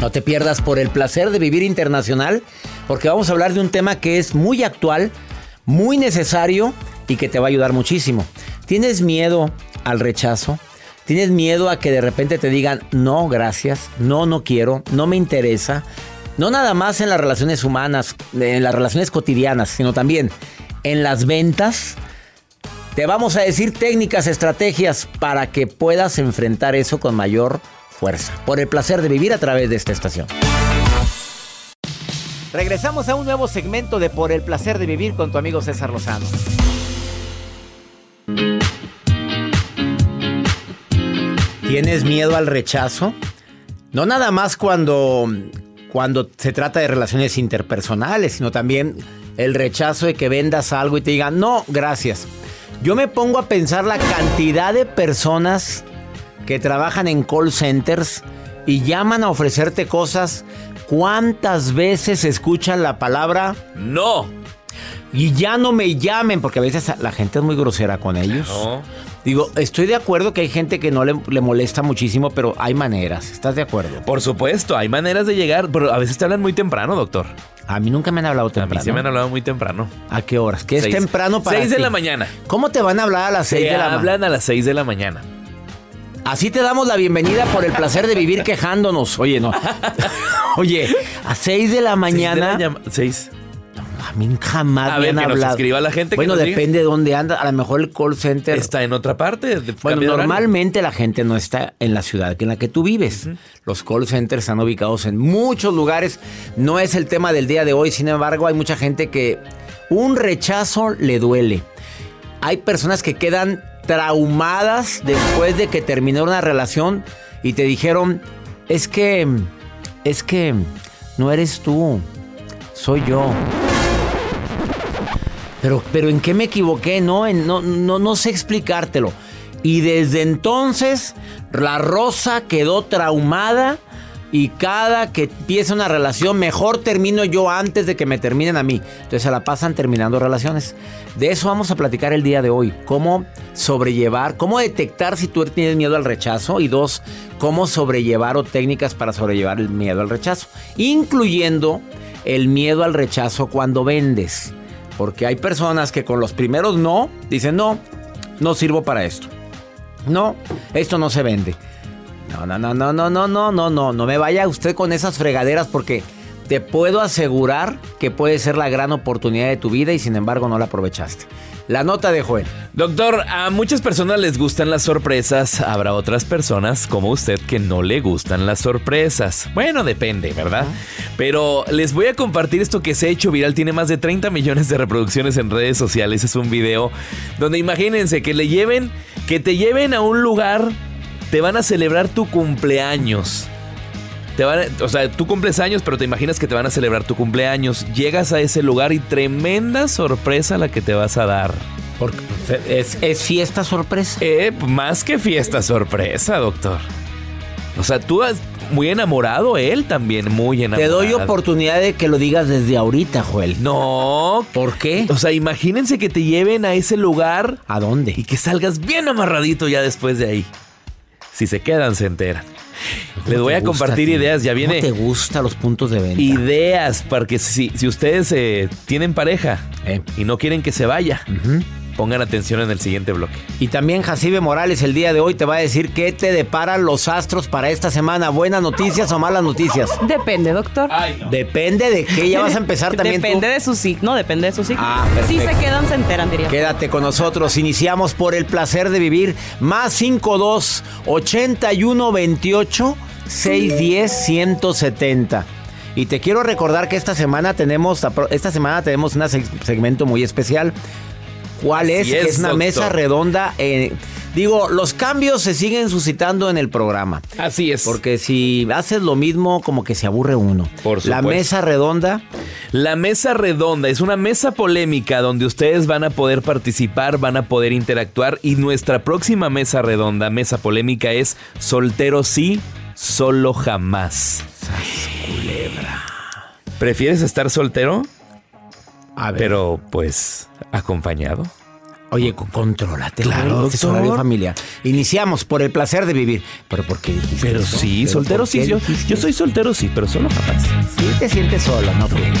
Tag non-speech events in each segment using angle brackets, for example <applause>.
No te pierdas por el placer de vivir internacional, porque vamos a hablar de un tema que es muy actual, muy necesario y que te va a ayudar muchísimo. ¿Tienes miedo al rechazo? ¿Tienes miedo a que de repente te digan, no, gracias, no, no quiero, no me interesa? No nada más en las relaciones humanas, en las relaciones cotidianas, sino también en las ventas. Te vamos a decir técnicas, estrategias para que puedas enfrentar eso con mayor fuerza. Por el placer de vivir a través de esta estación. Regresamos a un nuevo segmento de Por el placer de vivir con tu amigo César Lozano. ¿Tienes miedo al rechazo? No nada más cuando, cuando se trata de relaciones interpersonales, sino también el rechazo de que vendas algo y te digan, no, gracias. Yo me pongo a pensar la cantidad de personas que trabajan en call centers y llaman a ofrecerte cosas. ¿Cuántas veces escuchan la palabra no? Y ya no me llamen, porque a veces la gente es muy grosera con ellos. Digo, estoy de acuerdo que hay gente que no le, le, molesta muchísimo, pero hay maneras. ¿Estás de acuerdo? Por supuesto, hay maneras de llegar, pero a veces te hablan muy temprano, doctor. A mí nunca me han hablado temprano. A mí sí me han hablado muy temprano. ¿A qué horas? ¿Qué Seis. es temprano para 6 de ti? la mañana. ¿Cómo te van a hablar a las 6 Te de la mañana? hablan a las 6 de la mañana. Así te damos la bienvenida por el placer de vivir quejándonos. Oye, no. <laughs> Oye, a 6 de la mañana. 6. A mí jamás A me han que nos hablado. escriba la gente que Bueno, nos diga. depende de dónde anda. A lo mejor el call center. Está en otra parte. Bueno, normalmente la gente no está en la ciudad en la que tú vives. Los call centers están ubicados en muchos lugares. No es el tema del día de hoy, sin embargo, hay mucha gente que un rechazo le duele. Hay personas que quedan traumadas después de que terminó una relación y te dijeron, es que, es que no eres tú, soy yo. Pero, pero ¿en qué me equivoqué? No, en- no, no, no sé explicártelo. Y desde entonces la rosa quedó traumada y cada que empieza una relación, mejor termino yo antes de que me terminen a mí. Entonces se la pasan terminando relaciones. De eso vamos a platicar el día de hoy. Cómo sobrellevar, cómo detectar si tú tienes miedo al rechazo y dos, cómo sobrellevar o técnicas para sobrellevar el miedo al rechazo. Incluyendo el miedo al rechazo cuando vendes. Porque hay personas que con los primeros no dicen no, no sirvo para esto. No, esto no se vende. No, no, no, no, no, no, no, no, no, no me vaya usted con esas fregaderas porque te puedo asegurar que puede ser la gran oportunidad de tu vida y sin embargo no la aprovechaste. La nota de Joel. Doctor, a muchas personas les gustan las sorpresas. Habrá otras personas como usted que no le gustan las sorpresas. Bueno, depende, ¿verdad? Pero les voy a compartir esto que se ha hecho viral. Tiene más de 30 millones de reproducciones en redes sociales. Es un video donde imagínense que le lleven, que te lleven a un lugar, te van a celebrar tu cumpleaños. Te van a- o sea, tú cumples años, pero te imaginas que te van a celebrar tu cumpleaños. Llegas a ese lugar y tremenda sorpresa la que te vas a dar. Porque es, es fiesta sorpresa. Eh, más que fiesta sorpresa, doctor. O sea, tú has muy enamorado, él también muy enamorado. Te doy oportunidad de que lo digas desde ahorita, Joel. No. ¿Por qué? O sea, imagínense que te lleven a ese lugar. ¿A dónde? Y que salgas bien amarradito ya después de ahí. Si se quedan, se enteran. Les voy a compartir ideas, ya viene. ¿Cómo te gustan los puntos de venta? Ideas para que si, si ustedes eh, tienen pareja Eh. y no quieren que se vaya, pongan atención en el siguiente bloque. Y también Jacibe Morales el día de hoy te va a decir qué te deparan los astros para esta semana. ¿Buenas noticias o malas noticias? Depende, doctor. Depende de qué. Ya vas a empezar <laughs> también Depende tú. de su signo, depende de su signo. Ah, si se quedan, se enteran, diría. Quédate con nosotros. Iniciamos por el placer de vivir. Más 52 81 28 610 170. Y te quiero recordar que esta semana tenemos esta semana tenemos un segmento muy especial. ¿Cuál es? Así es, Es una mesa redonda. eh, digo, los cambios se siguen suscitando en el programa. Así es. Porque si haces lo mismo, como que se aburre uno. Por La supuesto. mesa redonda. La mesa redonda es una mesa polémica donde ustedes van a poder participar, van a poder interactuar y nuestra próxima mesa redonda, mesa polémica es soltero sí, solo jamás. ¿Prefieres estar soltero? A ver. Pero pues acompañado. Oye, co- contrólate. Claro, es horario familiar. Iniciamos por el placer de vivir. ¿Pero por qué dijiste Pero eso? sí, ¿Pero soltero sí. Yo, yo soy soltero sí, pero solo jamás. Sí te sientes solo, no fríes.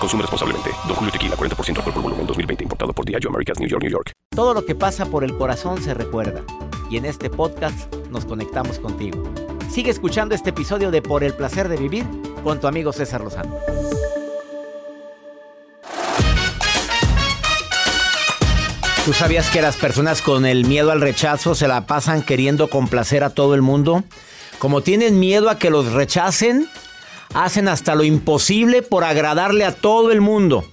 Consume responsablemente. Don Julio Tequila, 40% alcohol por volumen, 2020. Importado por Diageo Americas, New York, New York. Todo lo que pasa por el corazón se recuerda. Y en este podcast nos conectamos contigo. Sigue escuchando este episodio de Por el placer de vivir con tu amigo César Lozano. ¿Tú sabías que las personas con el miedo al rechazo se la pasan queriendo complacer a todo el mundo? Como tienen miedo a que los rechacen, hacen hasta lo imposible por agradarle a todo el mundo.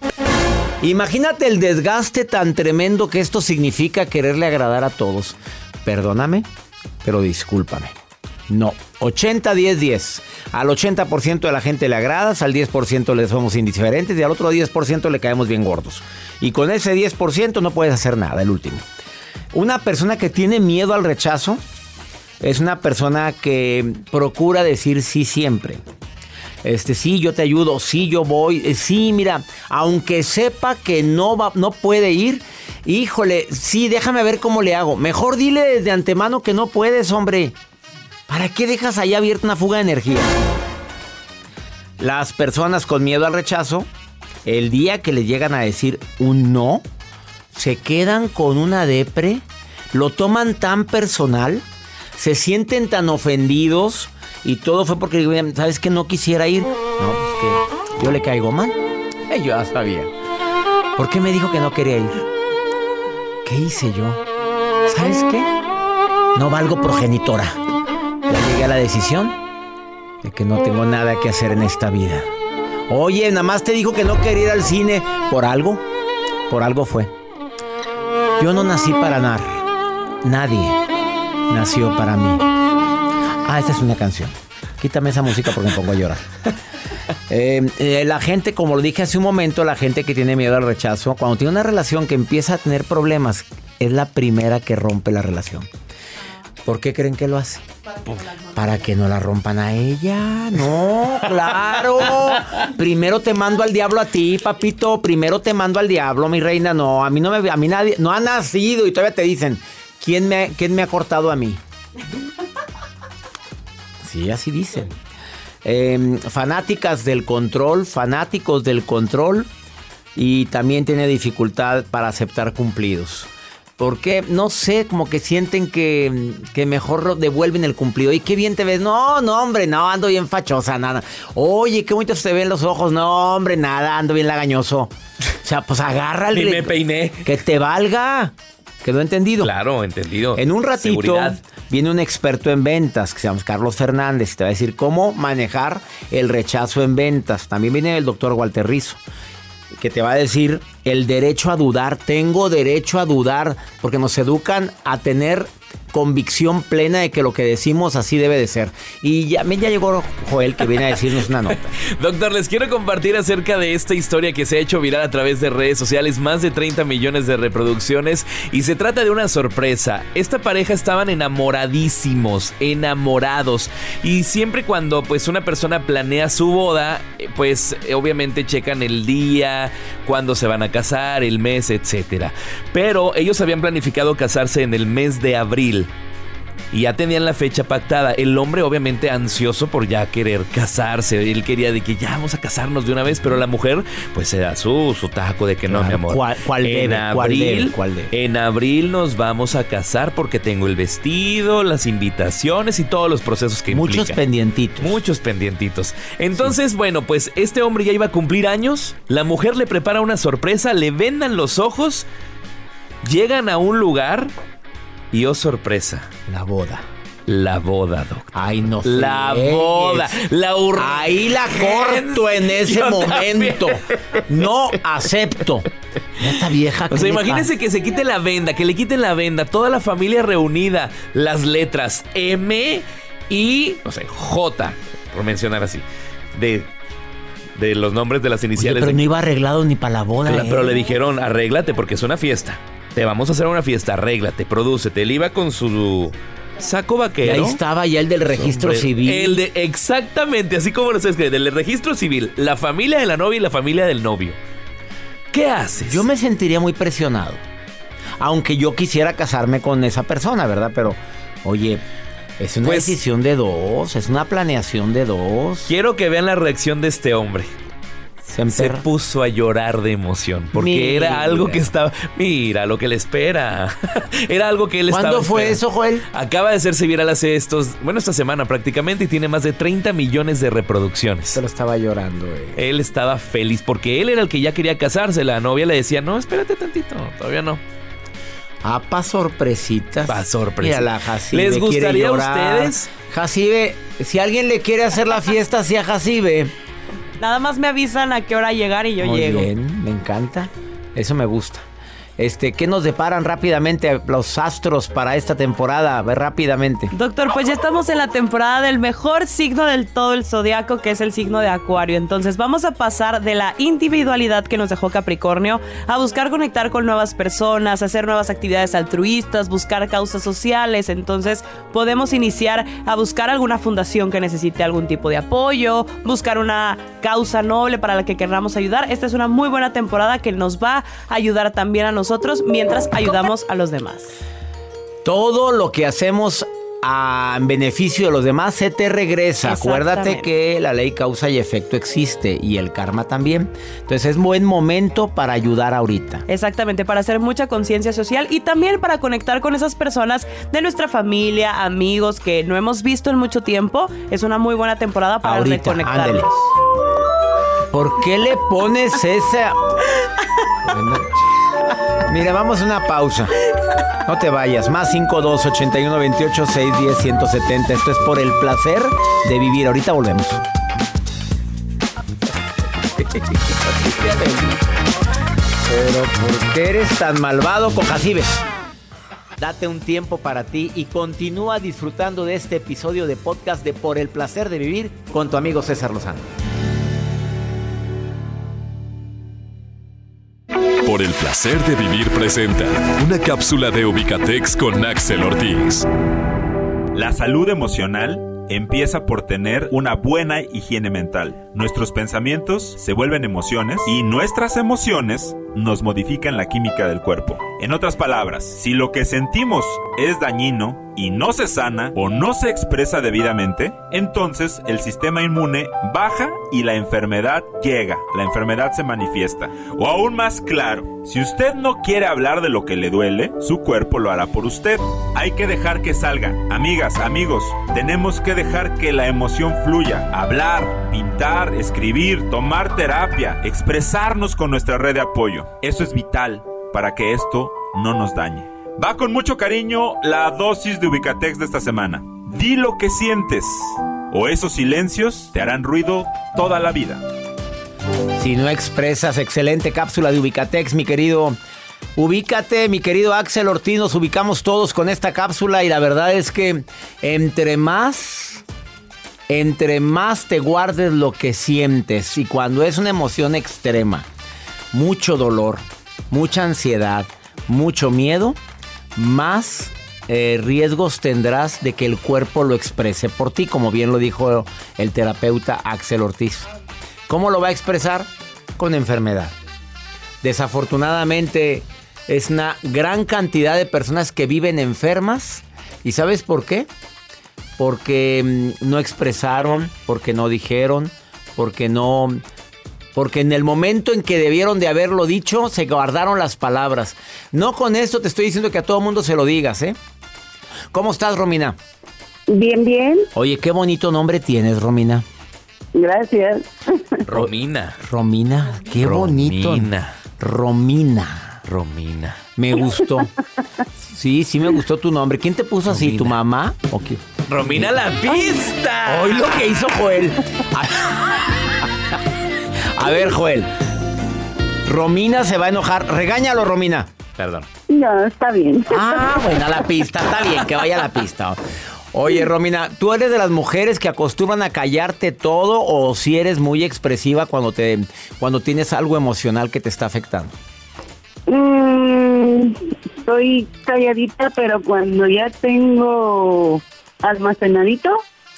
Imagínate el desgaste tan tremendo que esto significa quererle agradar a todos. Perdóname, pero discúlpame. No, 80-10-10. Al 80% de la gente le agradas, al 10% le somos indiferentes y al otro 10% le caemos bien gordos. Y con ese 10% no puedes hacer nada, el último. Una persona que tiene miedo al rechazo es una persona que procura decir sí siempre. Este, sí, yo te ayudo, sí, yo voy, eh, sí, mira, aunque sepa que no va, no puede ir, híjole, sí, déjame ver cómo le hago. Mejor dile desde antemano que no puedes, hombre. ¿Para qué dejas ahí abierta una fuga de energía? Las personas con miedo al rechazo, el día que le llegan a decir un no, se quedan con una depre, lo toman tan personal, se sienten tan ofendidos y todo fue porque, ¿sabes que No quisiera ir. No, pues que yo le caigo mal. Eh, yo ya sabía. ¿Por qué me dijo que no quería ir? ¿Qué hice yo? ¿Sabes qué? No valgo progenitora. Ya llegué a la decisión de que no tengo nada que hacer en esta vida. Oye, nada más te dijo que no quería ir al cine. ¿Por algo? Por algo fue. Yo no nací para nadar. Nadie nació para mí. Ah, esta es una canción. Quítame esa música porque me pongo a llorar. <laughs> Eh, eh, la gente, como lo dije hace un momento, la gente que tiene miedo al rechazo, cuando tiene una relación que empieza a tener problemas, es la primera que rompe la relación. ¿Por qué creen que lo hace? Para que no la rompan a ella. No, claro. Primero te mando al diablo a ti, papito. Primero te mando al diablo, mi reina. No, a mí no me, a mí nadie, no ha nacido y todavía te dicen, ¿quién me, quién me ha cortado a mí? Sí, así dicen. Em, fanáticas del control, fanáticos del control y también tiene dificultad para aceptar cumplidos. Porque, no sé, como que sienten que, que mejor devuelven el cumplido. Y qué bien te ves. No, no, hombre, no, ando bien fachosa, nada. Oye, qué bonito se te ven los ojos. No, hombre, nada, ando bien lagañoso. O sea, pues agárrale. Ni me peiné. Que te valga. ¿Quedó entendido? Claro, entendido. En un ratito Seguridad. viene un experto en ventas que se llama Carlos Fernández y te va a decir cómo manejar el rechazo en ventas. También viene el doctor Walter Rizzo que te va a decir el derecho a dudar. Tengo derecho a dudar porque nos educan a tener convicción plena de que lo que decimos así debe de ser. Y ya, ya llegó Joel que viene a decirnos una nota. <laughs> Doctor, les quiero compartir acerca de esta historia que se ha hecho viral a través de redes sociales, más de 30 millones de reproducciones y se trata de una sorpresa. Esta pareja estaban enamoradísimos, enamorados y siempre cuando pues una persona planea su boda, eh, pues eh, obviamente checan el día, cuándo se van a casar, el mes, etcétera. Pero ellos habían planificado casarse en el mes de abril y ya tenían la fecha pactada. El hombre obviamente ansioso por ya querer casarse. Él quería de que ya vamos a casarnos de una vez, pero la mujer pues se da su, su taco de que no, mi amor. ¿cuál- cuál en debe? ¿Cuál abril? ¿Cuál debe? en abril nos vamos a casar porque tengo el vestido, las invitaciones y todos los procesos que Muchos implica. pendientitos. Muchos pendientitos. Entonces, bueno, pues este hombre ya iba a cumplir años. La mujer le prepara una sorpresa, le vendan los ojos, llegan a un lugar y oh sorpresa, La boda. la boda, doctor. Ay, no La boda, la ur- Ahí la corto en ese Yo momento. No acepto. Esta vieja. <laughs> O ¿qué sea, imagínense que se quite la venda, que le quiten la venda, toda la familia reunida, las letras M y, no sé, J, por mencionar así, de, de los nombres de las Oye, iniciales. pero de- no iba arreglado ni para la boda. Cla- ¿eh? Pero le dijeron, arréglate porque es una fiesta. Te vamos a hacer una fiesta, arréglate, prodúcete. Él iba con su saco Y vaquero. ahí estaba ya el del registro Hombre, civil. El de, exactamente, así como lo sabes que del registro civil, la familia de la novia y la familia del novio. ¿Qué haces? Yo me sentiría muy presionado. Aunque yo quisiera casarme con esa persona, ¿verdad? Pero, oye, es una Pues- decisión de dos, es una planeación de dos. Quiero que vean la reacción de este hombre. Se puso a llorar de emoción porque Mira. era algo que estaba. Mira lo que le espera. <laughs> era algo que él estaba. ¿Cuándo fue esperando. eso, Joel? Acaba de hacerse viral hace estos. Bueno, esta semana prácticamente y tiene más de 30 millones de reproducciones. Se lo estaba llorando, eh. Él estaba feliz porque él era el que ya quería casarse. La novia le decía, no, espérate tantito, todavía no. Ah, pa' sorpresitas. Pa' sorpresa. Mira, la Jacibe ¿Les gustaría a ustedes? Jacibe, si alguien le quiere hacer la fiesta, sí a Jacibe. Nada más me avisan a qué hora llegar y yo Muy llego. bien, me encanta. Eso me gusta. Este, ¿qué nos deparan rápidamente los astros para esta temporada? Rápidamente. Doctor, pues ya estamos en la temporada del mejor signo del todo el zodiaco, que es el signo de Acuario. Entonces vamos a pasar de la individualidad que nos dejó Capricornio a buscar conectar con nuevas personas, hacer nuevas actividades altruistas, buscar causas sociales. Entonces podemos iniciar a buscar alguna fundación que necesite algún tipo de apoyo, buscar una causa noble para la que queramos ayudar. Esta es una muy buena temporada que nos va a ayudar también a nosotros mientras ayudamos a los demás. Todo lo que hacemos a en beneficio de los demás se te regresa. Acuérdate que la ley causa y efecto existe y el karma también. Entonces es buen momento para ayudar ahorita. Exactamente, para hacer mucha conciencia social y también para conectar con esas personas de nuestra familia, amigos que no hemos visto en mucho tiempo. Es una muy buena temporada para Ahorita, reconectarnos. ¿Por qué le pones esa? <laughs> Mira, vamos a una pausa. No te vayas. Más 52 81 28 610 170. Esto es por el placer de vivir. Ahorita volvemos. Pero ¿por qué eres tan malvado con Jacibe? Date un tiempo para ti y continúa disfrutando de este episodio de podcast de Por el placer de vivir con tu amigo César Lozano. Placer de vivir presenta una cápsula de Ubicatex con Axel Ortiz. La salud emocional empieza por tener una buena higiene mental. Nuestros pensamientos se vuelven emociones y nuestras emociones nos modifican la química del cuerpo. En otras palabras, si lo que sentimos es dañino y no se sana o no se expresa debidamente, entonces el sistema inmune baja y la enfermedad llega, la enfermedad se manifiesta. O aún más claro, si usted no quiere hablar de lo que le duele, su cuerpo lo hará por usted. Hay que dejar que salga. Amigas, amigos, tenemos que dejar que la emoción fluya. Hablar, pintar, escribir, tomar terapia, expresarnos con nuestra red de apoyo. Eso es vital para que esto no nos dañe. Va con mucho cariño la dosis de Ubicatex de esta semana. Di lo que sientes, o esos silencios te harán ruido toda la vida. Si no expresas, excelente cápsula de Ubicatex, mi querido. Ubícate, mi querido Axel Ortiz, nos ubicamos todos con esta cápsula y la verdad es que entre más, entre más te guardes lo que sientes y cuando es una emoción extrema, mucho dolor, mucha ansiedad, mucho miedo, más eh, riesgos tendrás de que el cuerpo lo exprese por ti, como bien lo dijo el terapeuta Axel Ortiz. ¿Cómo lo va a expresar? Con enfermedad. Desafortunadamente es una gran cantidad de personas que viven enfermas. ¿Y sabes por qué? Porque mm, no expresaron, porque no dijeron, porque no porque en el momento en que debieron de haberlo dicho, se guardaron las palabras. No con esto te estoy diciendo que a todo mundo se lo digas, ¿eh? ¿Cómo estás, Romina? Bien, bien. Oye, qué bonito nombre tienes, Romina. Gracias. <laughs> Romina. Romina, qué bonito. Romina. Romina. Romina. Me gustó. Sí, sí me gustó tu nombre. ¿Quién te puso así? ¿Tu mamá? ¿O qué? Romina la pista. Hoy lo que hizo Joel. A ver, Joel. Romina se va a enojar. Regáñalo, Romina. Perdón. No, está bien. Ah, bueno, a la pista. Está bien, que vaya a la pista. Oye, Romina, ¿tú eres de las mujeres que acostumbran a callarte todo o si eres muy expresiva cuando te cuando tienes algo emocional que te está afectando? Mm, estoy calladita, pero cuando ya tengo almacenadito,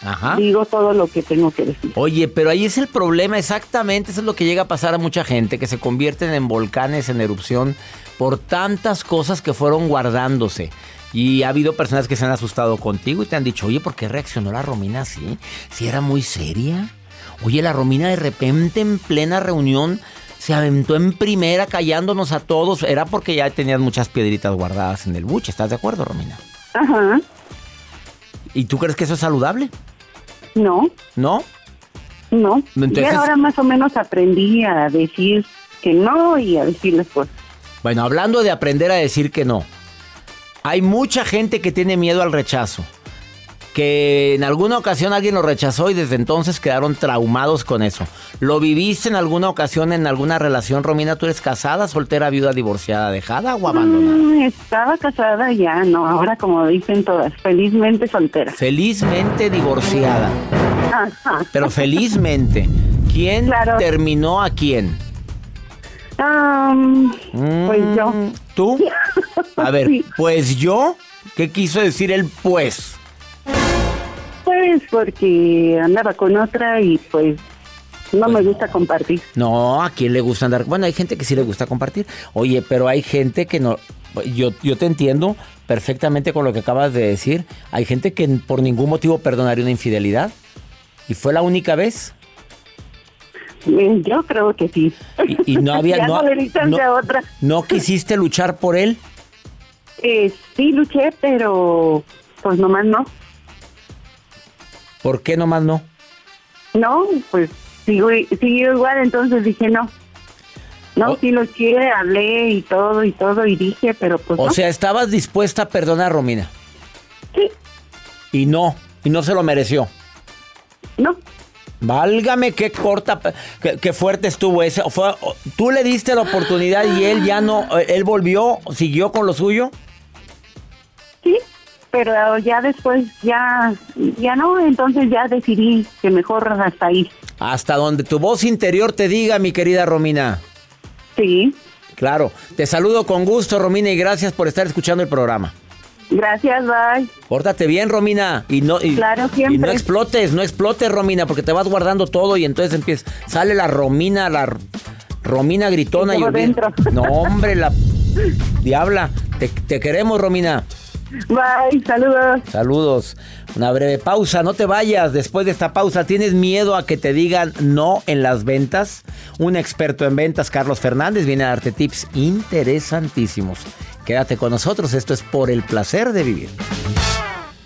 Ajá. digo todo lo que tengo que decir. Oye, pero ahí es el problema, exactamente, eso es lo que llega a pasar a mucha gente, que se convierten en volcanes en erupción por tantas cosas que fueron guardándose. Y ha habido personas que se han asustado contigo y te han dicho, oye, ¿por qué reaccionó la Romina así? Si era muy seria. Oye, la Romina de repente en plena reunión se aventó en primera callándonos a todos. Era porque ya tenías muchas piedritas guardadas en el buche. ¿Estás de acuerdo, Romina? Ajá. ¿Y tú crees que eso es saludable? No, ¿No? no. Entonces- Y ahora más o menos aprendí a decir que no y a decir las cosas. Bueno, hablando de aprender a decir que no, hay mucha gente que tiene miedo al rechazo. Que en alguna ocasión alguien lo rechazó y desde entonces quedaron traumados con eso. ¿Lo viviste en alguna ocasión en alguna relación, Romina? ¿Tú eres casada, soltera, viuda, divorciada, dejada o abandonada? Mm, estaba casada ya, no, ahora como dicen todas, felizmente soltera. Felizmente divorciada, Ajá. pero felizmente. ¿Quién Claro. terminó a quién? Am, pues yo. Mm, ¿Tú? <laughs> A ver, Sí. pues yo. ¿Qué quiso decir el pues? Pues porque andaba con otra y pues no me gusta compartir. No, ¿a quién le gusta andar? Bueno, hay gente que sí le gusta compartir. Oye, pero hay gente que no. Yo, yo te entiendo perfectamente con lo que acabas de decir. Hay gente que por ningún motivo perdonaría una infidelidad. Y fue la única vez. Eh, Yo creo que sí. Y, y no <laughs> había. no, no, otra. no quisiste luchar por él. Eh, sí luché, pero pues nomás no. ¿Por qué nomás no? No, pues sigo, sigo igual, entonces dije no. No, Oh. sí lo quiere, hablé y todo y todo y dije, pero pues O no. sea, estabas dispuesta a perdonar a Romina. sí, Y no. Y no se lo mereció. no. Válgame qué corta, qué, qué fuerte estuvo eso. Fue, tú le diste la oportunidad y él ya no, él volvió, siguió con lo suyo. Sí, pero ya después ya ya no, entonces ya decidí que mejor hasta ahí. Hasta donde tu voz interior te diga, mi querida Romina. Sí. Claro, te saludo con gusto, Romina, y gracias por estar escuchando el programa. Gracias, bye. Pórtate bien, Romina, y no, y, Claro, y siempre. no explotes, no explotes, Romina, porque te vas guardando todo y entonces empieza, sale la Romina, la Romina gritona Y y dentro. No, hombre, la <laughs> diabla, te, te queremos, Romina. Bye, saludos. Saludos. Una breve pausa, no te vayas. Después de esta pausa, ¿tienes miedo a que te digan no en las ventas? Un experto en ventas, Carlos Fernández, viene a darte tips interesantísimos. Quédate con nosotros, esto es por el placer de vivir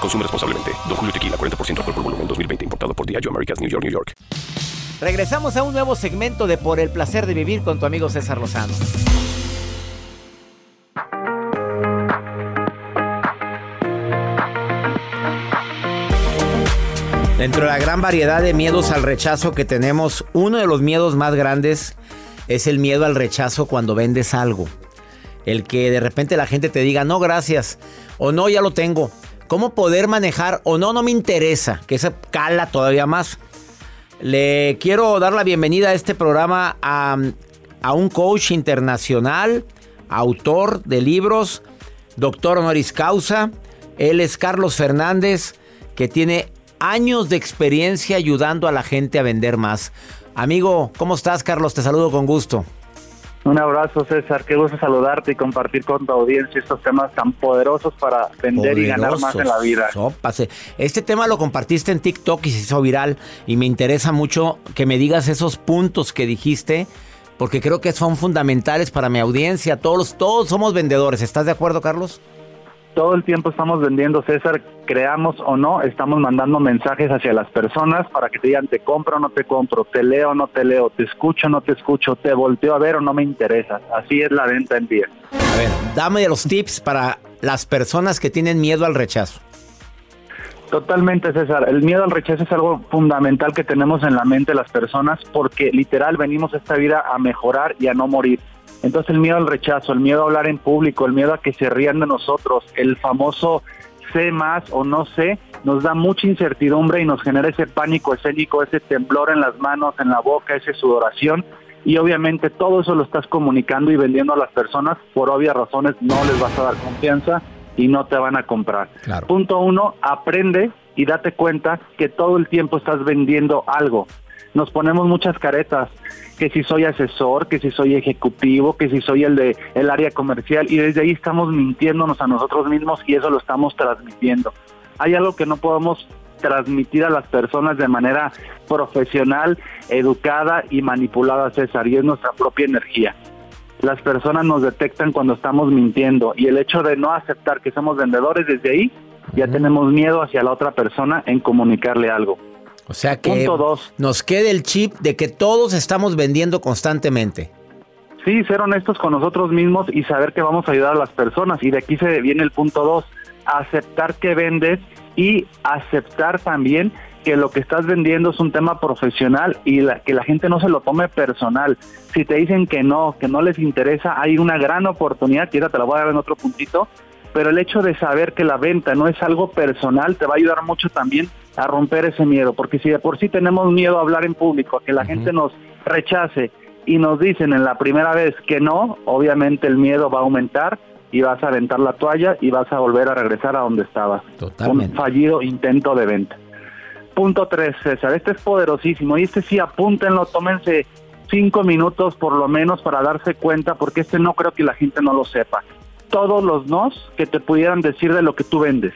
Consume responsablemente. Don Julio Tequila, 40% alcohol por volumen, 2020. Importado por Diageo Americas, New York, New York. Regresamos a un nuevo segmento de Por el Placer de Vivir con tu amigo César Lozano. Dentro de la gran variedad de miedos al rechazo que tenemos, uno de los miedos más grandes es el miedo al rechazo cuando vendes algo. El que de repente la gente te diga, no, gracias, o no, ya lo tengo, cómo poder manejar o no, no me interesa, que se cala todavía más. Le quiero dar la bienvenida a este programa a, a un coach internacional, autor de libros, doctor honoris causa. Él es Carlos Fernández, que tiene años de experiencia ayudando a la gente a vender más. Amigo, ¿cómo estás, Carlos? Te saludo con gusto. Un abrazo, César. Qué gusto saludarte y compartir con tu audiencia estos temas tan poderosos para vender y ganar más en la vida. Este tema lo compartiste en TikTok y se hizo viral y me interesa mucho que me digas esos puntos que dijiste porque creo que son fundamentales para mi audiencia. Todos, todos somos vendedores. ¿Estás de acuerdo, Carlos? Todo el tiempo estamos vendiendo, César, creamos o no, estamos mandando mensajes hacia las personas para que te digan, te compro o no te compro, te leo o no te leo, te escucho o no te escucho, te volteo a ver o no me interesa. Así es la venta en día. A ver, dame los tips para las personas que tienen miedo al rechazo. Totalmente, César. El miedo al rechazo es algo fundamental que tenemos en la mente las personas porque literal venimos esta vida a mejorar y a no morir. Entonces el miedo al rechazo, el miedo a hablar en público, el miedo a que se rían de nosotros, el famoso sé más o no sé, nos da mucha incertidumbre y nos genera ese pánico escénico, ese temblor en las manos, en la boca, esa sudoración. Y obviamente todo eso lo estás comunicando y vendiendo a las personas, por obvias razones no les vas a dar confianza y no te van a comprar. Punto uno, aprende y date cuenta que todo el tiempo estás vendiendo algo. Nos ponemos muchas caretas que si soy asesor, que si soy ejecutivo, que si soy el de el área comercial y desde ahí estamos mintiéndonos a nosotros mismos y eso lo estamos transmitiendo. Hay algo que no podemos transmitir a las personas de manera profesional, educada y manipulada, César, y es nuestra propia energía. Las personas nos detectan cuando estamos mintiendo y el hecho de no aceptar que somos vendedores desde ahí, ya tenemos miedo hacia la otra persona en comunicarle algo. O sea que nos quede el chip de que todos estamos vendiendo constantemente. Sí, ser honestos con nosotros mismos y saber que vamos a ayudar a las personas. Y de aquí se viene el punto dos, aceptar que vendes y aceptar también que lo que estás vendiendo es un tema profesional y que la gente no se lo tome personal. Si te dicen que no, que no les interesa, hay una gran oportunidad, que te la voy a dar en otro puntito, pero el hecho de saber que la venta no es algo personal te va a ayudar mucho también a romper ese miedo, porque si de por sí tenemos miedo a hablar en público, a que la gente nos rechace y nos dicen en la primera vez que no, obviamente el miedo va a aumentar y vas a aventar la toalla y vas a volver a regresar a donde estabas. Totalmente. Un fallido intento de venta. Punto tres, César, este es poderosísimo y este sí apúntenlo, tómense cinco minutos por lo menos para darse cuenta, porque este no creo que la gente no lo sepa. Todos los nos que te pudieran decir de lo que tú vendes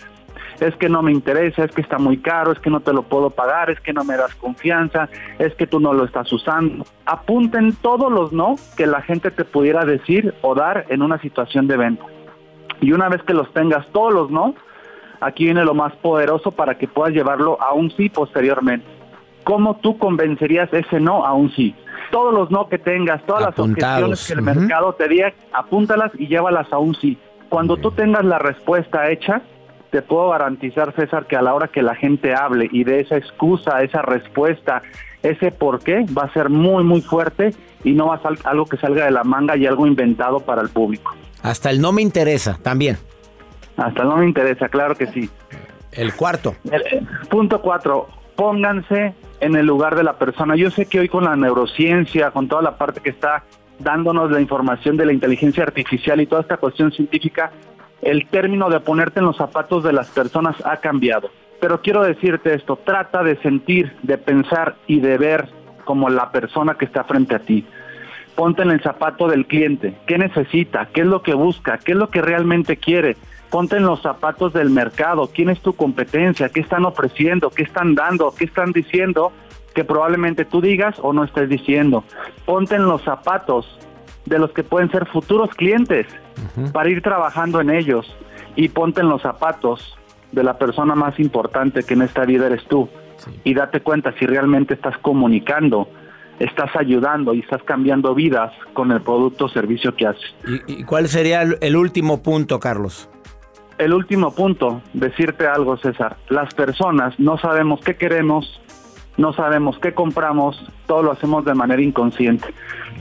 es que no me interesa, es que está muy caro, es que no te lo puedo pagar, es que no me das confianza, es que tú no lo estás usando. Apunten todos los no que la gente te pudiera decir o dar en una situación de venta. Y una vez que los tengas todos los no, aquí viene lo más poderoso para que puedas llevarlo a un sí posteriormente. ¿Cómo tú convencerías ese no a un sí? Todos los no que tengas, todas las objeciones que el mercado te diga, apúntalas y llévalas a un sí. Cuando tú tengas la respuesta hecha, te puedo garantizar, César, que a la hora que la gente hable y de esa excusa, esa respuesta, ese por qué, va a ser muy, muy fuerte y no va a ser algo que salga de la manga y algo inventado para el público. Hasta el no me interesa, también. Hasta no me interesa, claro que sí. El cuarto. punto cuatro, pónganse en el lugar de la persona. Yo sé que hoy con la neurociencia, con toda la parte que está dándonos la información de la inteligencia artificial y toda esta cuestión científica, el término de ponerte en los zapatos de las personas ha cambiado. Pero quiero decirte esto, trata de sentir, de pensar y de ver como la persona que está frente a ti. Ponte en el zapato del cliente, qué necesita, qué es lo que busca, qué es lo que realmente quiere. Ponte en los zapatos del mercado, quién es tu competencia, qué están ofreciendo, qué están dando, qué están diciendo que probablemente tú digas o no estés diciendo. Ponte en los zapatos de los que pueden ser futuros clientes para ir trabajando en ellos. Y ponte en los zapatos de la persona más importante que en esta vida eres tú. Y date cuenta si realmente estás comunicando, estás ayudando y estás cambiando vidas con el producto o servicio que haces. ¿Y, cuál sería el último punto, Carlos? El último punto, decirte algo, César. Las personas no sabemos qué queremos, no sabemos qué compramos, todo lo hacemos de manera inconsciente.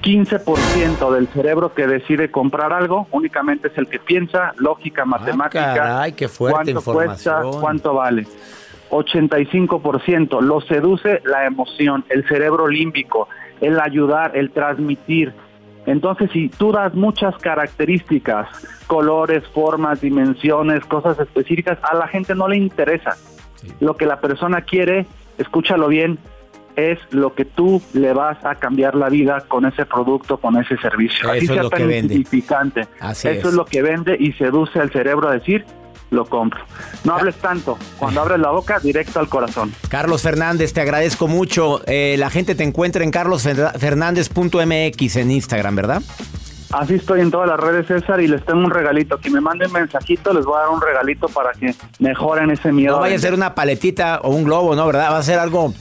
15% del cerebro que decide comprar algo únicamente es el que piensa, lógica, ah, matemática, qué fuerte cuánto cuesta, cuánto vale. 85% lo seduce la emoción, el cerebro límbico, el ayudar, el transmitir. Entonces, si tú das muchas características, colores, formas, dimensiones, cosas específicas, a la gente no le interesa. Lo que la persona quiere, escúchalo bien, es lo que tú le vas a cambiar la vida con ese producto, con ese servicio. Así es lo que vende. Eso es. lo que vende y seduce al cerebro a decir, lo compro. No hables tanto. Cuando abres la boca, directo al corazón. Carlos Fernández, te agradezco mucho. Eh, la gente te encuentra en carlosfernández.mx en Instagram, ¿verdad? Así estoy en todas las redes, César, y les tengo un regalito. Que me manden mensajito, les voy a dar un regalito para que mejoren ese miedo. No vaya a ser una paletita o un globo, ¿no? ¿Verdad? Va a ser algo,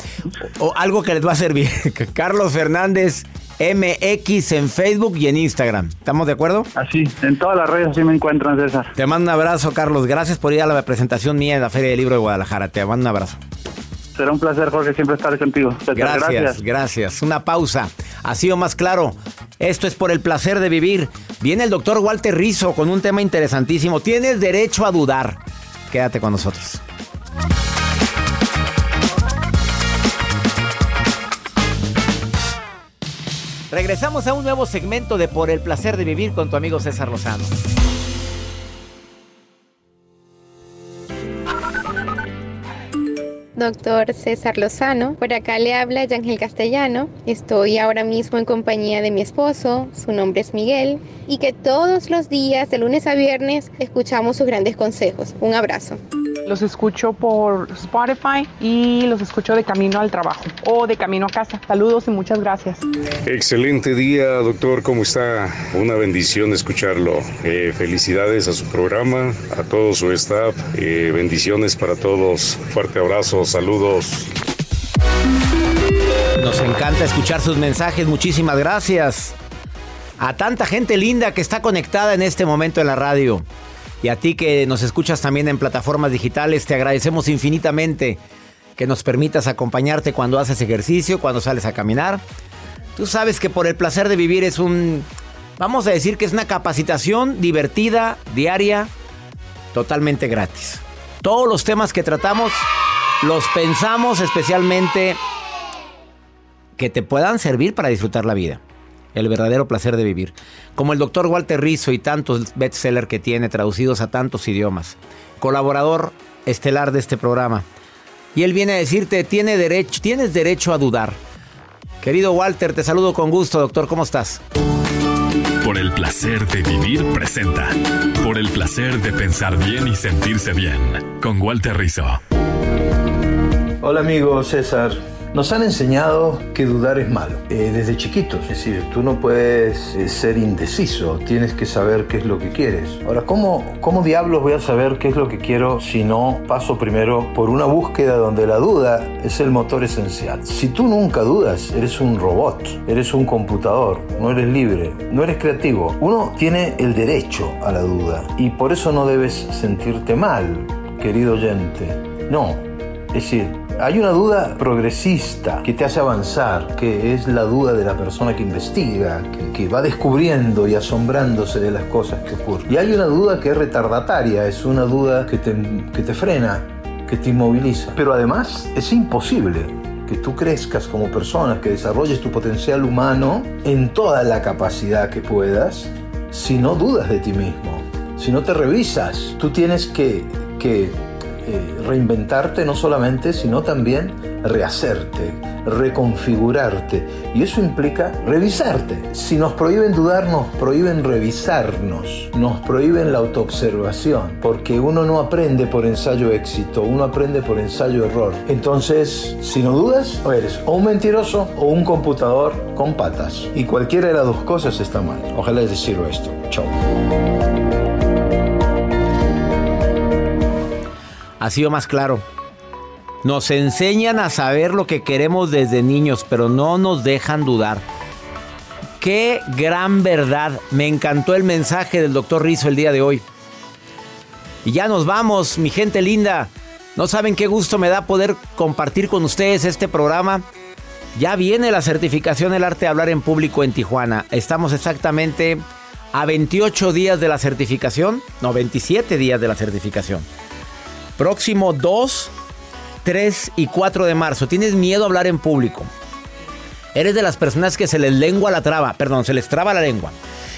o algo que les va a servir. <laughs> Carlos Fernández MX en Facebook y en Instagram. ¿Estamos de acuerdo? Así, en todas las redes así me encuentran, César. Te mando un abrazo, Carlos. Gracias por ir a la presentación mía en la Feria del Libro de Guadalajara. Te mando un abrazo. Será un placer, Jorge, siempre estar contigo. Gracias, gracias, Una pausa. Ha sido más claro. Esto es por el placer de vivir. Viene el doctor Walter Rizzo con un tema interesantísimo. Tienes derecho a dudar. Quédate con nosotros. Regresamos a un nuevo segmento de Por el placer de vivir con tu amigo César Lozano. doctor César Lozano. Por acá le habla Yangel Castellano. Estoy ahora mismo en compañía de mi esposo, su nombre es Miguel, y que todos los días, de lunes a viernes, escuchamos sus grandes consejos. Un abrazo. Los escucho por Spotify y los escucho de camino al trabajo o de camino a casa. Saludos y muchas gracias. Excelente día, doctor. ¿Cómo está? Una bendición escucharlo. Eh, felicidades a su programa, a todo su staff. Eh, bendiciones para todos. Fuerte abrazo, saludos. Nos encanta escuchar sus mensajes. Muchísimas gracias. A tanta gente linda que está conectada en este momento en la radio. Y a ti que nos escuchas también en plataformas digitales, te agradecemos infinitamente que nos permitas acompañarte cuando haces ejercicio, cuando sales a caminar. Tú sabes que por el placer de vivir es un, vamos a decir que es una capacitación divertida, diaria, totalmente gratis. Todos los temas que tratamos los pensamos especialmente que te puedan servir para disfrutar la vida el verdadero placer de vivir. Como el doctor Walter Rizzo y tantos bestsellers que tiene traducidos a tantos idiomas. Colaborador estelar de este programa. Y él viene a decirte, tiene derecho, tienes derecho a dudar. Querido Walter, te saludo con gusto, doctor, ¿cómo estás? Por el placer de vivir presenta. Por el placer de pensar bien y sentirse bien. Con Walter Rizzo. Hola amigo César. Nos han enseñado que dudar es malo, eh, desde chiquitos. Es decir, tú no puedes eh, ser indeciso, tienes que saber qué es lo que quieres. Ahora, ¿cómo, ¿cómo diablos voy a saber qué es lo que quiero si no paso primero por una búsqueda donde la duda es el motor esencial? Si tú nunca dudas, eres un robot, eres un computador, no eres libre, no eres creativo. Uno tiene el derecho a la duda y por eso no debes sentirte mal, querido oyente. No, es decir, hay una duda progresista que te hace avanzar, que es la duda de la persona que investiga, que, va descubriendo y asombrándose de las cosas que ocurren. Y hay una duda que es retardataria, es una duda que te, que te frena, que te inmoviliza. Pero además es imposible que tú crezcas como persona, que desarrolles tu potencial humano en toda la capacidad que puedas, si no dudas de ti mismo, si no te revisas. Tú tienes que, que reinventarte no solamente, sino también rehacerte, reconfigurarte. Y eso implica revisarte. Si nos prohíben dudar, nos prohíben revisarnos, nos prohíben la autoobservación, porque uno no aprende por ensayo éxito, uno aprende por ensayo error. Entonces, si no dudas, o eres o un mentiroso o un computador con patas. Y cualquiera de las dos cosas está mal. Ojalá les sirva esto. Chao. Ha sido más claro. Nos enseñan a saber lo que queremos desde niños, pero no nos dejan dudar. Qué gran verdad. Me encantó el mensaje del doctor Rizzo el día de hoy. Y ya nos vamos, mi gente linda. No saben qué gusto me da poder compartir con ustedes este programa. Ya viene la certificación El arte de hablar en público en Tijuana. Estamos exactamente a 28 días de la certificación. No, 27 días de la certificación. Próximo 2, 3 y 4 de marzo. ¿Tienes miedo a hablar en público? Eres de las personas que se les lengua la traba, perdón, se les traba la lengua.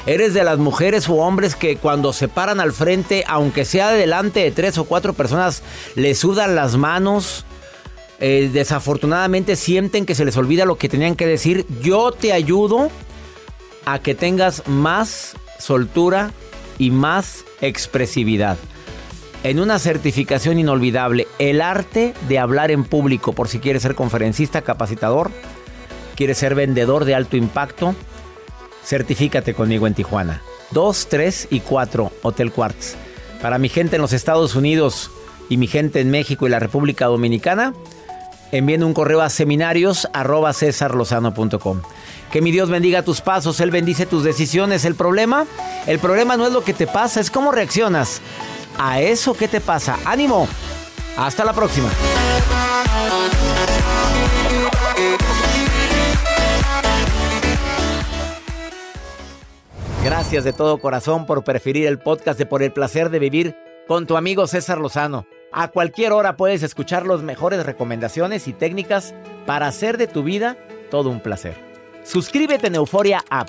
Eres de las mujeres o hombres que cuando se paran al frente, aunque sea delante de tres o cuatro personas, les sudan las manos. Eh, desafortunadamente sienten que se les olvida lo que tenían que decir. Yo te ayudo a que tengas más soltura y más expresividad en una certificación inolvidable, el arte de hablar en público, por si quieres ser conferencista, capacitador, quieres ser vendedor de alto impacto, certifícate conmigo en Tijuana. 2, 3 y 4, Hotel Quartz. Para mi gente en los Estados Unidos y mi gente en México y la República Dominicana, envíen un correo a seminarios Que mi Dios bendiga tus pasos, Él bendice tus decisiones. El problema, el problema no es lo que te pasa, es cómo reaccionas a eso que te pasa. ¡Ánimo! Hasta la próxima. Gracias de todo corazón por preferir el podcast de Por el placer de vivir con tu amigo César Lozano. A cualquier hora puedes escuchar las mejores recomendaciones y técnicas para hacer de tu vida todo un placer. Suscríbete en Euforia App